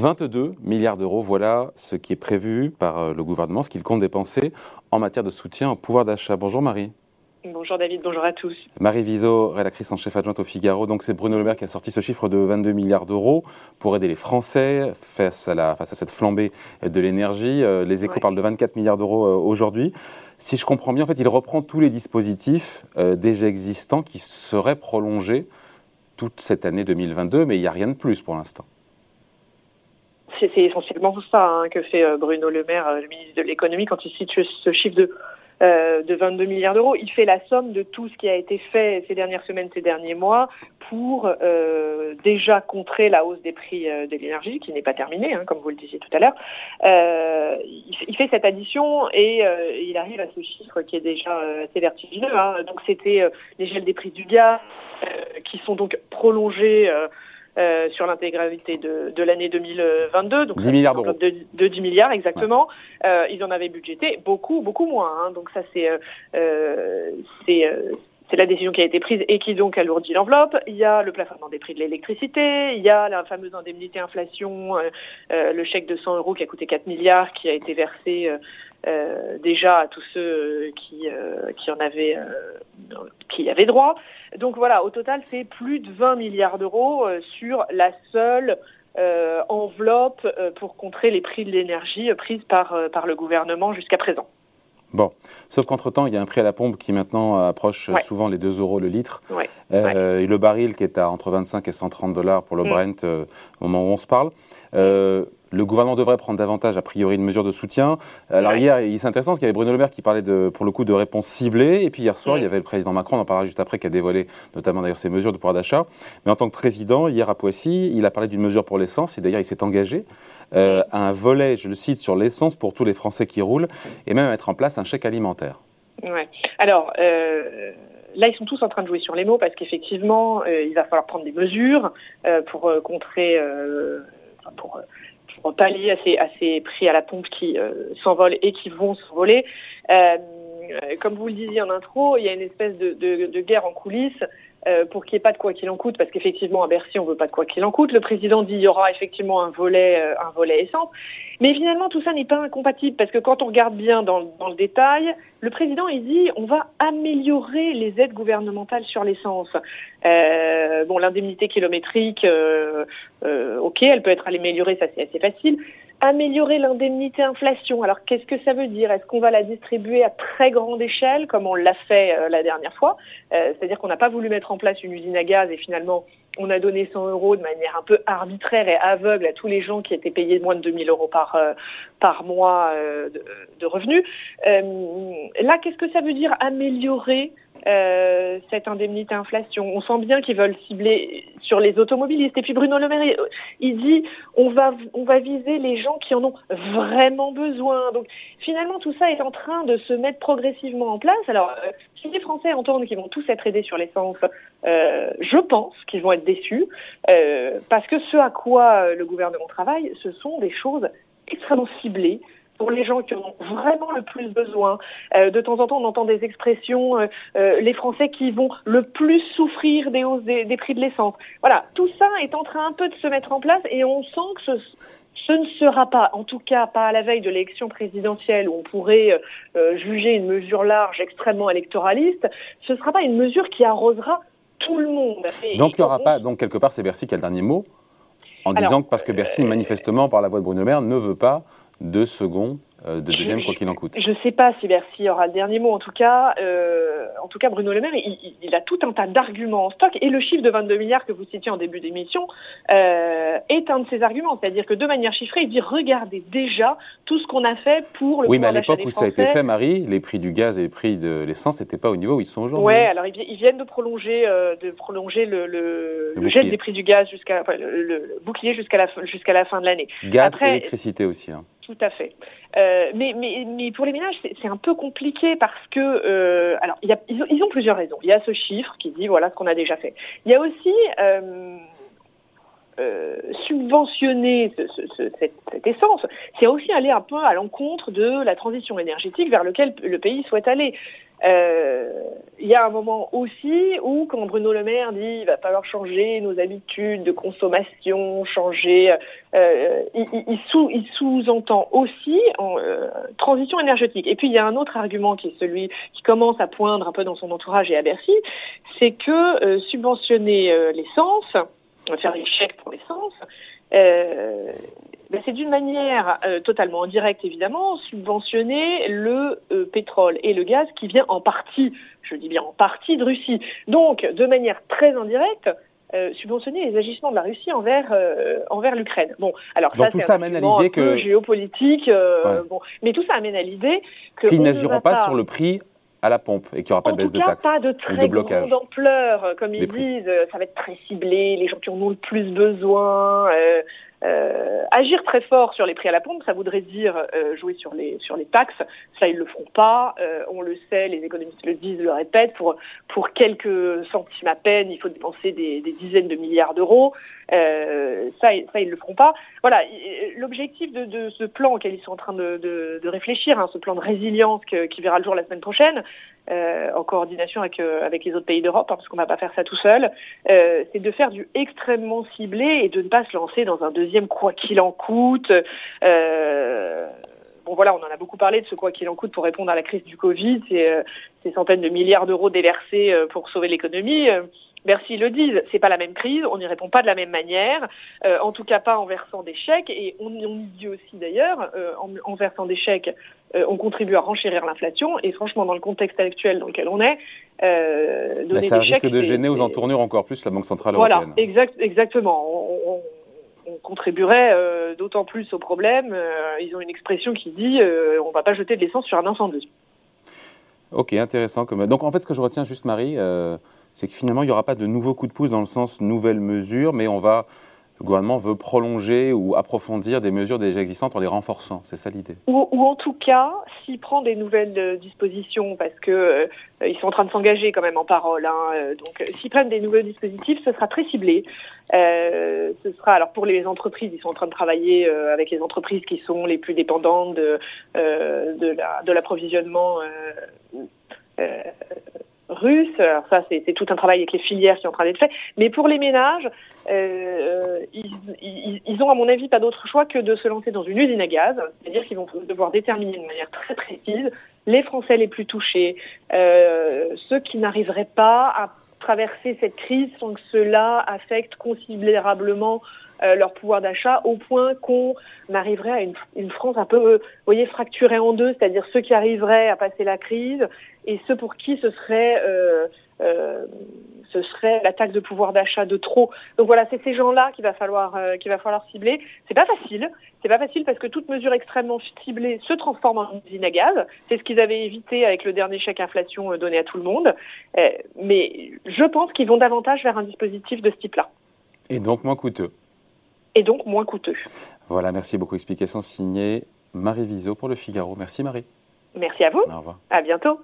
22 milliards d'euros, voilà ce qui est prévu par le gouvernement, ce qu'il compte dépenser en matière de soutien au pouvoir d'achat. Bonjour Marie. Bonjour David, bonjour à tous. Marie Viseau, rédactrice en chef adjointe au Figaro. Donc c'est Bruno Le Maire qui a sorti ce chiffre de 22 milliards d'euros pour aider les Français face à, la, face à cette flambée de l'énergie. Euh, les échos parlent de 24 milliards d'euros euh, aujourd'hui. Si je comprends bien, en fait, il reprend tous les dispositifs euh, déjà existants qui seraient prolongés toute cette année 2022, mais il n'y a rien de plus pour l'instant. C'est essentiellement ça hein, que fait Bruno Le Maire, le ministre de l'économie, quand il cite ce chiffre de euh, de 22 milliards d'euros. Il fait la somme de tout ce qui a été fait ces dernières semaines, ces derniers mois, pour euh, déjà contrer la hausse des prix euh, de l'énergie, qui n'est pas terminée, hein, comme vous le disiez tout à l'heure. Euh, il, fait cette addition et euh, il arrive à ce chiffre qui est déjà assez vertigineux. Hein. Donc c'était les gels des prix du gaz, qui sont donc prolongés euh, sur l'intégralité de, de l'année 2022. Donc 10 milliards d'euros. De, de, 10 milliards, exactement. Euh, ils en avaient budgété beaucoup, beaucoup moins. Hein. Donc ça, c'est euh, c'est la décision qui a été prise et qui donc alourdit l'enveloppe. Il y a le plafonnement des prix de l'électricité, il y a la fameuse indemnité inflation, le chèque de 100 euros qui a coûté 4 milliards, qui a été versé euh, déjà à tous ceux qui, euh, euh, y avaient droit. Donc voilà, au total, c'est plus de 20 milliards d'euros sur la seule enveloppe pour contrer les prix de l'énergie prises par le gouvernement jusqu'à présent. Bon, sauf qu'entre-temps, il y a un prix à la pompe qui maintenant approche souvent les 2 euros le litre. Et le baril qui est à entre 25 et 130 dollars pour le mm. Brent au moment où on se parle. Le gouvernement devrait prendre davantage, a priori, de mesures de soutien. Alors hier, c'est intéressant parce qu'il y avait Bruno Le Maire qui parlait de, pour le coup de réponses ciblées. Et puis hier soir, il y avait le président Macron, on en parlera juste après, qui a dévoilé notamment d'ailleurs ces mesures de pouvoir d'achat. Mais en tant que président, hier à Poissy, il a parlé d'une mesure pour l'essence. Et d'ailleurs, il s'est engagé euh, à un volet, je le cite, sur l'essence pour tous les Français qui roulent. Et même à mettre en place un chèque alimentaire. Ouais. Alors. Euh là, ils sont tous en train de jouer sur les mots parce qu'effectivement, euh, il va falloir prendre des mesures euh, pour euh, contrer, pour pour pallier à ces, à ces prix à la pompe qui euh, s'envolent et qui vont s'envoler. Euh, comme vous le disiez en intro, il y a une espèce de, guerre en coulisses euh, pour qu'il n'y ait pas de quoi qu'il en coûte, parce qu'effectivement à Bercy on veut pas de quoi qu'il en coûte. Le président dit il y aura effectivement un volet, euh, un volet essence, mais finalement tout ça n'est pas incompatible parce que quand on regarde bien dans, le détail, le président il dit on va améliorer les aides gouvernementales sur l'essence. Bon l'indemnité kilométrique, ok, elle peut être améliorée, ça c'est assez facile améliorer l'indemnité inflation. Alors qu'est-ce que ça veut dire? Est-ce qu'on va la distribuer à très grande échelle comme on l'a fait euh, la dernière fois? Euh, C'est-à-dire qu'on n'a pas voulu mettre en place une usine à gaz et finalement on a donné 100 euros de manière un peu arbitraire et aveugle à tous les gens qui étaient payés moins de 2000 euros par, euh, par mois de, de, revenus. là, qu'est-ce que ça veut dire améliorer euh, cette indemnité inflation. On sent bien qu'ils veulent cibler sur les automobilistes. Et puis Bruno Le Maire, il dit on va on va viser les gens qui en ont vraiment besoin. Donc finalement tout ça est en train de se mettre progressivement en place. Alors euh, si les Français entendent qu'ils vont tous être aidés sur l'essence, euh, je pense qu'ils vont être déçus parce que ce à quoi le gouvernement travaille, ce sont des choses extrêmement ciblées pour les gens qui en ont vraiment le plus besoin. Euh, de temps en temps, on entend des expressions, euh, euh, les Français qui vont le plus souffrir des hausses des, prix de l'essence. Voilà, tout ça est en train un peu de se mettre en place et on sent que ce, ce ne sera pas, en tout cas pas à la veille de l'élection présidentielle où on pourrait juger une mesure large, extrêmement électoraliste, ce ne sera pas une mesure qui arrosera tout le monde. donc il n'y aura pas, donc quelque part c'est Bercy qui a le dernier mot en disant que parce que Bercy, manifestement, par la voix de Bruno Maire, ne veut pas de second euh, de deuxième, quoi qu'il en coûte. Je ne sais pas si Bercy aura le dernier mot. En tout cas, euh, en tout cas Bruno Le Maire, il, a tout un tas d'arguments en stock. Et le chiffre de 22 milliards que vous citiez en début d'émission euh, est un de ces arguments. C'est-à-dire que de manière chiffrée, il dit regardez déjà tout ce qu'on a fait pour le Oui, mais à l'époque où ça a été fait, Marie, les prix du gaz et les prix de l'essence n'étaient pas au niveau où ils sont aujourd'hui. Oui, alors ils, viennent de prolonger, de prolonger le, le, gel des prix du gaz jusqu'à le, bouclier jusqu'à la, jusqu'à la fin de l'année. Gaz et électricité aussi. Hein. Tout à fait. Euh, mais, mais, mais, pour les ménages, c'est un peu compliqué parce que, euh, alors, ils, ont, ils, ont, plusieurs raisons. Il y a ce chiffre qui dit voilà ce qu'on a déjà fait. Il y a aussi euh, subventionner ce, ce, cette, essence, c'est aussi aller un peu à l'encontre de la transition énergétique vers laquelle le pays souhaite aller. Euh, il y a un moment aussi où, quand Bruno Le Maire dit il va falloir changer nos habitudes de consommation, changer, euh, il, sous-entend aussi transition énergétique. Et puis il y a un autre argument qui est celui qui commence à poindre un peu dans son entourage et à Bercy, c'est que subventionner l'essence, faire des chèques pour l'essence, ben, c'est d'une manière totalement indirecte évidemment subventionner le pétrole et le gaz qui vient en partie je dis bien en partie de Russie. Donc, de manière très indirecte, euh, subventionner les agissements de la Russie envers euh, envers l'Ukraine. Bon, alors ça, tout ça amène à l'idée que géopolitique. Euh, bon, mais tout ça amène à l'idée que qu'ils n'agiront pas, sur le prix à la pompe et qu'il n'y aura pas de baisse de taxes. pas de très grande ampleur, comme ils disent. Ça va être très ciblé. Les gens qui en ont le plus besoin. Euh, agir très fort sur les prix à la pompe, ça voudrait dire euh, jouer sur les sur les taxes. Ça, ils le feront pas. Euh, on le sait, les économistes le disent, le répètent. Pour pour quelques centimes à peine, il faut dépenser des, des dizaines de milliards d'euros. Euh, ça, ça, ils le feront pas. Voilà, l'objectif de, de, ce plan auquel ils sont en train de, de, de réfléchir, hein, ce plan de résilience qui verra le jour la semaine prochaine, euh, en coordination avec, euh, avec les autres pays d'Europe, hein, parce qu'on va pas faire ça tout seul, euh, c'est de faire du extrêmement ciblé et de ne pas se lancer dans un deuxième quoi qu'il en coûte. Euh, bon voilà, on en a beaucoup parlé de ce quoi qu'il en coûte pour répondre à la crise du Covid, c'est euh, ces centaines de milliards d'euros déversés pour sauver l'économie. Bercy le disent, c'est pas la même crise, on n'y répond pas de la même manière, euh, en tout cas pas en versant des chèques, et on, on y dit aussi d'ailleurs, euh, en, en, versant des chèques, euh, on contribue à renchérir l'inflation, et franchement dans le contexte actuel dans lequel on est, donner bah, ça des risque de gêner aux entournures encore plus la Banque Centrale Européenne. Voilà, exact, exactement. On, on, on contribuerait d'autant plus au problème. ils ont une expression qui dit on va pas jeter de l'essence sur un incendie. Ok, intéressant. Donc en fait, ce que je retiens juste, Marie, c'est que finalement, il n'y aura pas de nouveaux coups de pouce dans le sens nouvelles mesures, mais on va, le gouvernement veut prolonger ou approfondir des mesures déjà existantes en les renforçant. C'est ça l'idée. Ou, en tout cas, s'il prend des nouvelles euh, dispositions, parce que euh, ils sont en train de s'engager quand même en parole. Hein, euh, donc, s'ils prennent des nouveaux dispositifs, ce sera très ciblé. ce sera alors pour les entreprises, ils sont en train de travailler avec les entreprises qui sont les plus dépendantes de, l'approvisionnement. La, russe. Alors ça, c'est tout un travail avec les filières qui est en train d'être fait. Mais pour les ménages, euh, ils, ils, ils, ont, à mon avis, pas d'autre choix que de se lancer dans une usine à gaz. C'est-à-dire qu'ils vont devoir déterminer de manière très précise les Français les plus touchés, euh, ceux qui n'arriveraient pas à traverser cette crise sans que cela affecte considérablement euh, leur pouvoir d'achat au point qu'on arriverait à une, France un peu, vous voyez, fracturée en deux, c'est-à-dire ceux qui arriveraient à passer la crise et ceux pour qui ce serait euh, euh, ce serait l'attaque de pouvoir d'achat de trop. Donc voilà, c'est ces gens-là qu'il va falloir euh, va falloir cibler. C'est pas facile, c'est pas facile parce que toute mesure extrêmement ciblée se transforme en usine à gaz. C'est ce qu'ils avaient évité avec le dernier chèque inflation euh, donné à tout le monde. Euh, mais je pense qu'ils vont davantage vers un dispositif de ce type-là. Et donc moins coûteux et donc moins coûteux. Voilà, merci beaucoup. Explication signée Marie Viseau pour le Figaro. Merci Marie. Merci à vous. Au revoir. À bientôt.